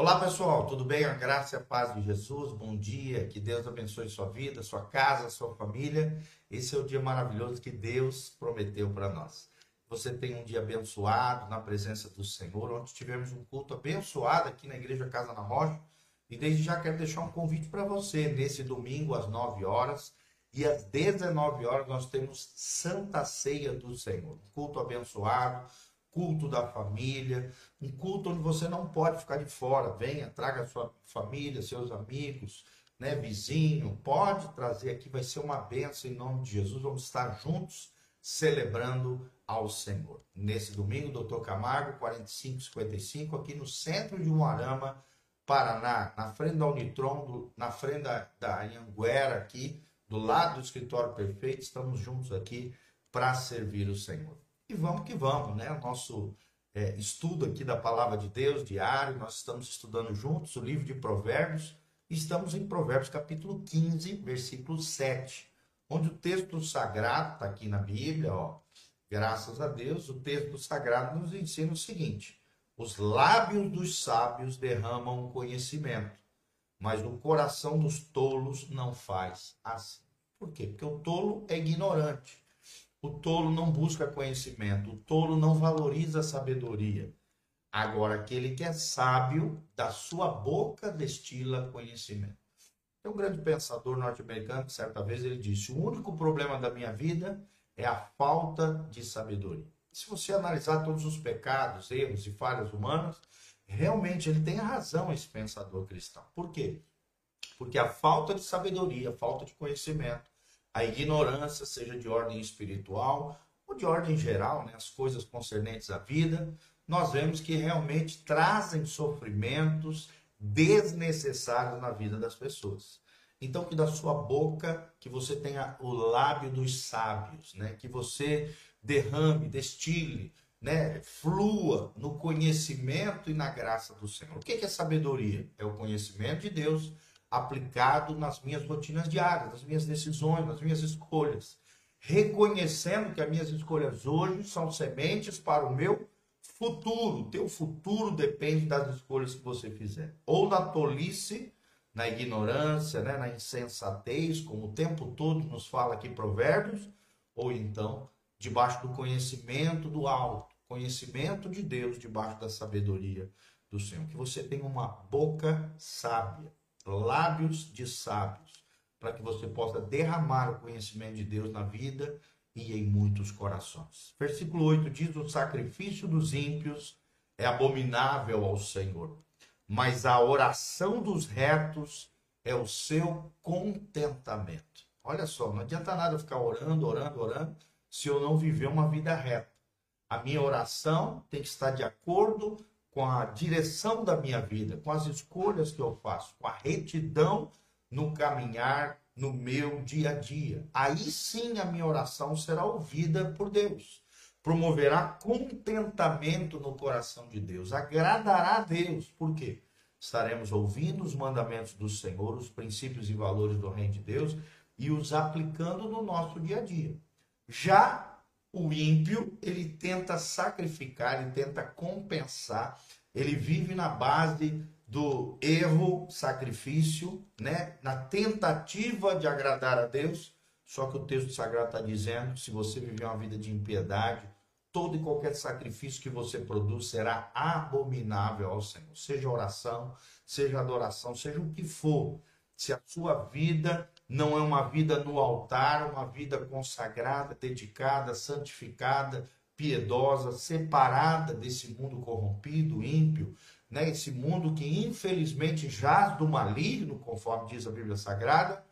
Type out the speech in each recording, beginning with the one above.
Olá pessoal, tudo bem? A graça e a paz de Jesus, bom dia, que Deus abençoe sua vida, sua casa, sua família. Esse é o dia maravilhoso que Deus prometeu para nós. Você tem um dia abençoado na presença do Senhor. Ontem tivemos um culto abençoado aqui na Igreja Casa na Rocha. E desde já quero deixar um convite para você. Nesse domingo, às 9 horas e às 19 horas, nós temos Santa Ceia do Senhor. Culto abençoado culto da família, um culto onde você não pode ficar de fora. Venha, traga sua família, seus amigos, né, vizinho, pode trazer aqui, vai ser uma benção em nome de Jesus. Vamos estar juntos celebrando ao Senhor. Nesse domingo, doutor Camargo, 4555, aqui no centro de Umuarama, Paraná, na frente da Unitron, na frente da, da Anhanguera, aqui, do lado do escritório perfeito, estamos juntos aqui para servir o Senhor. E vamos que vamos, né? Nosso é, estudo aqui da palavra de Deus diário, nós estamos estudando juntos o livro de Provérbios, estamos em Provérbios capítulo 15, versículo 7, onde o texto sagrado, está aqui na Bíblia, ó, graças a Deus, o texto sagrado nos ensina o seguinte: os lábios dos sábios derramam conhecimento, mas o coração dos tolos não faz assim. Por quê? Porque o tolo é ignorante. O tolo não busca conhecimento, o tolo não valoriza a sabedoria. Agora, aquele que é sábio, da sua boca destila conhecimento. Tem um grande pensador norte-americano que certa vez ele disse: O único problema da minha vida é a falta de sabedoria. Se você analisar todos os pecados, erros e falhas humanas, realmente ele tem razão, esse pensador cristão. Por quê? Porque a falta de sabedoria, a falta de conhecimento, a ignorância, seja de ordem espiritual ou de ordem geral, né, as coisas concernentes à vida, nós vemos que realmente trazem sofrimentos desnecessários na vida das pessoas. Então, que da sua boca, que você tenha o lábio dos sábios, né? que você derrame, destile, né? flua no conhecimento e na graça do Senhor. O que é sabedoria? É o conhecimento de Deus aplicado nas minhas rotinas diárias, nas minhas decisões, nas minhas escolhas. Reconhecendo que as minhas escolhas hoje são sementes para o meu futuro. O teu futuro depende das escolhas que você fizer. Ou na tolice, na ignorância, né, na insensatez, como o tempo todo nos fala aqui Provérbios, ou então debaixo do conhecimento do alto, conhecimento de Deus, debaixo da sabedoria do Senhor. Que você tenha uma boca sábia lábios de sábios, para que você possa derramar o conhecimento de Deus na vida e em muitos corações. Versículo 8 diz: O sacrifício dos ímpios é abominável ao Senhor, mas a oração dos retos é o seu contentamento. Olha só, não adianta nada ficar orando, orando, orando, se eu não viver uma vida reta. A minha oração tem que estar de acordo com a direção da minha vida, com as escolhas que eu faço, com a retidão no caminhar no meu dia a dia. Aí sim a minha oração será ouvida por Deus. Promoverá contentamento no coração de Deus, agradará a Deus. Por quê? Estaremos ouvindo os mandamentos do Senhor, os princípios e valores do reino de Deus e os aplicando no nosso dia a dia. Já o ímpio, ele tenta sacrificar, ele tenta compensar, ele vive na base do erro, sacrifício, né? na tentativa de agradar a Deus. Só que o texto sagrado está dizendo: se você viver uma vida de impiedade, todo e qualquer sacrifício que você produz será abominável ao Senhor. Seja oração, seja adoração, seja o que for. Se a sua vida não é uma vida no altar, uma vida consagrada, dedicada, santificada, piedosa, separada desse mundo corrompido, ímpio, né? esse mundo que infelizmente jaz do maligno, conforme diz a Bíblia Sagrada,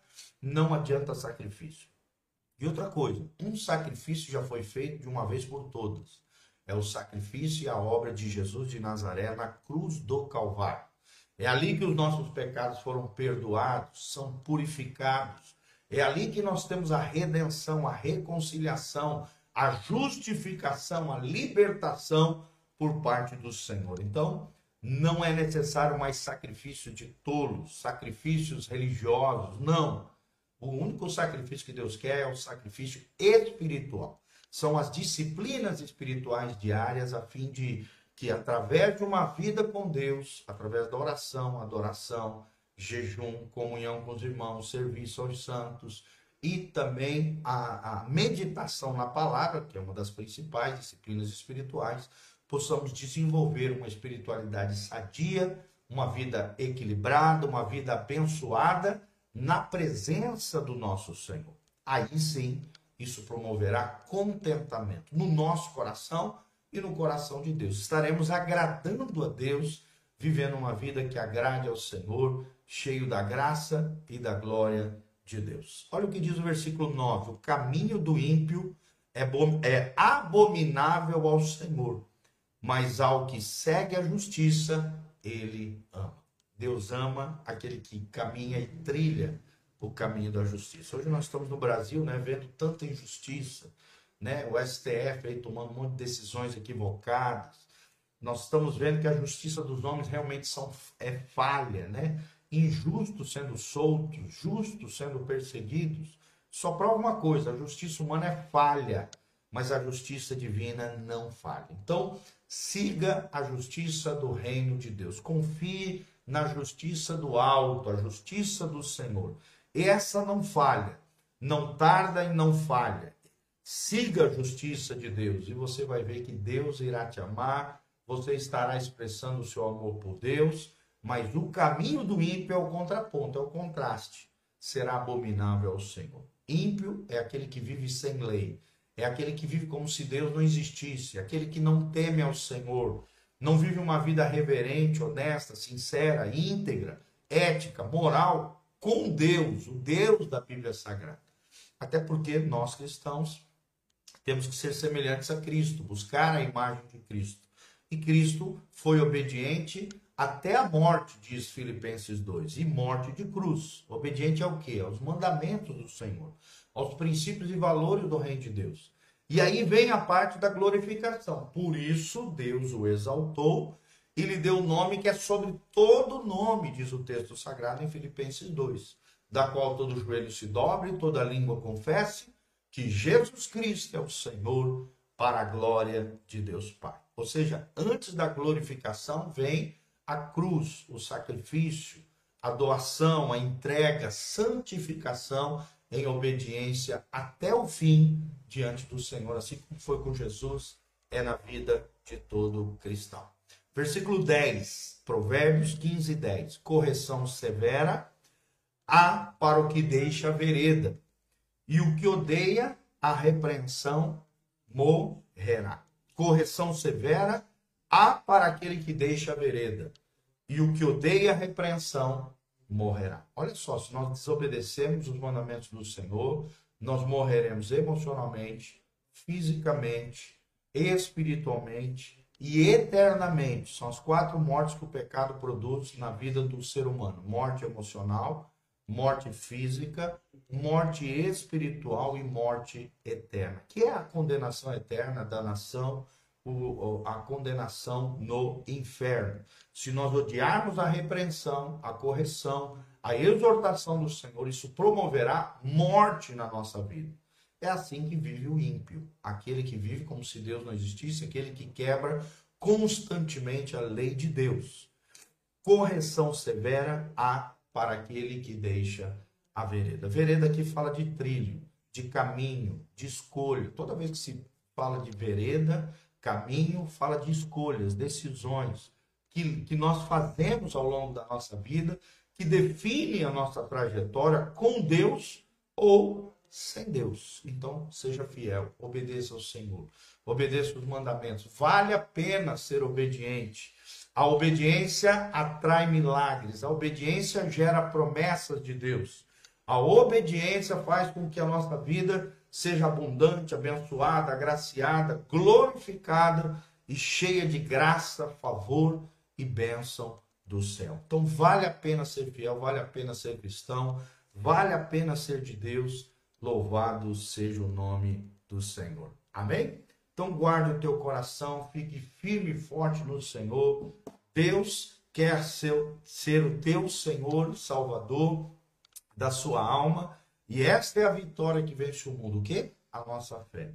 não adianta sacrifício. E outra coisa, um sacrifício já foi feito de uma vez por todas. É o sacrifício e a obra de Jesus de Nazaré na cruz do Calvário. É ali que os nossos pecados foram perdoados, são purificados. É ali que nós temos a redenção, a reconciliação, a justificação, a libertação por parte do Senhor. Então, não é necessário mais sacrifício de tolos, sacrifícios religiosos, não. O único sacrifício que Deus quer é o sacrifício espiritual. São as disciplinas espirituais diárias a fim de que através de uma vida com Deus, através da oração, adoração, jejum, comunhão com os irmãos, serviço aos santos e também a, a meditação na palavra, que é uma das principais disciplinas espirituais, possamos desenvolver uma espiritualidade sadia, uma vida equilibrada, uma vida abençoada na presença do nosso Senhor. Aí sim, isso promoverá contentamento no nosso coração e no coração de Deus. Estaremos agradando a Deus, vivendo uma vida que agrade ao Senhor, cheio da graça e da glória de Deus. Olha o que diz o versículo 9: O caminho do ímpio é, é abominável ao Senhor, mas ao que segue a justiça, ele ama. Deus ama aquele que caminha e trilha o caminho da justiça. Hoje nós estamos no Brasil, né, vendo tanta injustiça, né, o STF aí tomando um monte de decisões equivocadas. Nós estamos vendo que a justiça dos homens realmente são, é falha, né? Injustos sendo soltos, justos sendo perseguidos. Só prova uma coisa: a justiça humana é falha, mas a justiça divina não falha. Então, siga a justiça do reino de Deus. Confie na justiça do alto, a justiça do Senhor. Essa não falha, não tarda e não falha. Siga a justiça de Deus e você vai ver que Deus irá te amar, você estará expressando o seu amor por Deus, mas o caminho do ímpio é o contraponto, é o contraste. Será abominável ao Senhor. Ímpio é aquele que vive sem lei, é aquele que vive como se Deus não existisse, aquele que não teme ao Senhor, não vive uma vida reverente, honesta, sincera, íntegra, ética, moral com Deus, o Deus da Bíblia Sagrada. Até porque nós cristãos temos que ser semelhantes a Cristo, buscar a imagem de Cristo. E Cristo foi obediente até a morte, diz Filipenses 2, e morte de cruz. Obediente ao quê? Aos mandamentos do Senhor, aos princípios e valores do reino de Deus. E aí vem a parte da glorificação. Por isso Deus o exaltou e lhe deu o nome que é sobre todo nome, diz o texto sagrado em Filipenses 2, da qual todo joelho se dobre, toda língua confesse que Jesus Cristo é o Senhor para a glória de Deus Pai. Ou seja, antes da glorificação vem a cruz, o sacrifício, a doação, a entrega, santificação em obediência até o fim diante do Senhor, assim como foi com Jesus, é na vida de todo cristão. Versículo 10, Provérbios 15, 10. Correção severa há para o que deixa a vereda, e o que odeia a repreensão morrerá. Correção severa há para aquele que deixa a vereda, e o que odeia a repreensão morrerá. Olha só, se nós desobedecermos os mandamentos do Senhor, nós morreremos emocionalmente, fisicamente, espiritualmente e eternamente. São as quatro mortes que o pecado produz na vida do ser humano: morte emocional, morte física, morte espiritual e morte eterna, que é a condenação eterna da nação, a condenação no inferno. Se nós odiarmos a repreensão, a correção, a exortação do Senhor, isso promoverá morte na nossa vida. É assim que vive o ímpio, aquele que vive como se Deus não existisse, aquele que quebra constantemente a lei de Deus. Correção severa há para aquele que deixa a vereda. Vereda aqui fala de trilho, de caminho, de escolha. Toda vez que se fala de vereda, caminho, fala de escolhas, decisões que, que nós fazemos ao longo da nossa vida que definem a nossa trajetória com Deus ou sem Deus. Então, seja fiel, obedeça ao Senhor, obedeça os mandamentos. Vale a pena ser obediente. A obediência atrai milagres, a obediência gera promessas de Deus. A obediência faz com que a nossa vida seja abundante, abençoada, agraciada, glorificada e cheia de graça, favor e bênção do céu. Então vale a pena ser fiel, vale a pena ser cristão, vale a pena ser de Deus. Louvado seja o nome do Senhor. Amém? Então guarde o teu coração, fique firme e forte no Senhor. Deus quer ser, ser o teu Senhor, Salvador da sua alma. E esta é a vitória que vence o mundo. O quê? A nossa fé.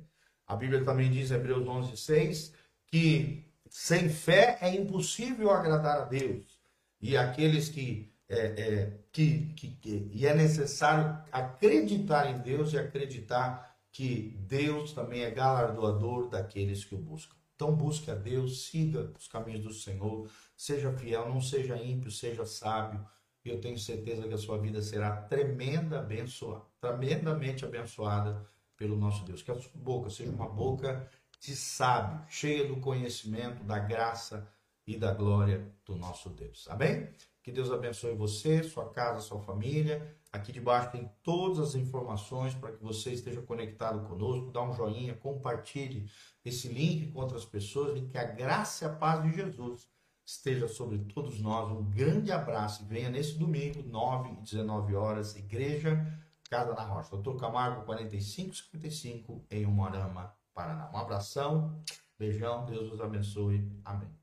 A Bíblia também diz, Hebreus 11, 6, que sem fé é impossível agradar a Deus. E aqueles que é, é, que, que, que, e é necessário acreditar em Deus e acreditar que Deus também é galardoador daqueles que o buscam. Então busque a Deus, siga os caminhos do Senhor, seja fiel, não seja ímpio, seja sábio. E eu tenho certeza que a sua vida será tremenda abençoada, tremendamente abençoada pelo nosso Deus. Que a sua boca seja uma boca de sábio, cheia do conhecimento, da graça e da glória do nosso Deus. Amém? Que Deus abençoe você, sua casa, sua família. Aqui debaixo tem todas as informações para que você esteja conectado conosco. Dá um joinha, compartilhe esse link com outras pessoas e que a graça e a paz de Jesus esteja sobre todos nós. Um grande abraço e venha nesse domingo, 9 e 19 horas, Igreja Casa na Rocha. Doutor Camargo, 4555, em Umarama, Paraná. Um abração, beijão, Deus os abençoe. Amém.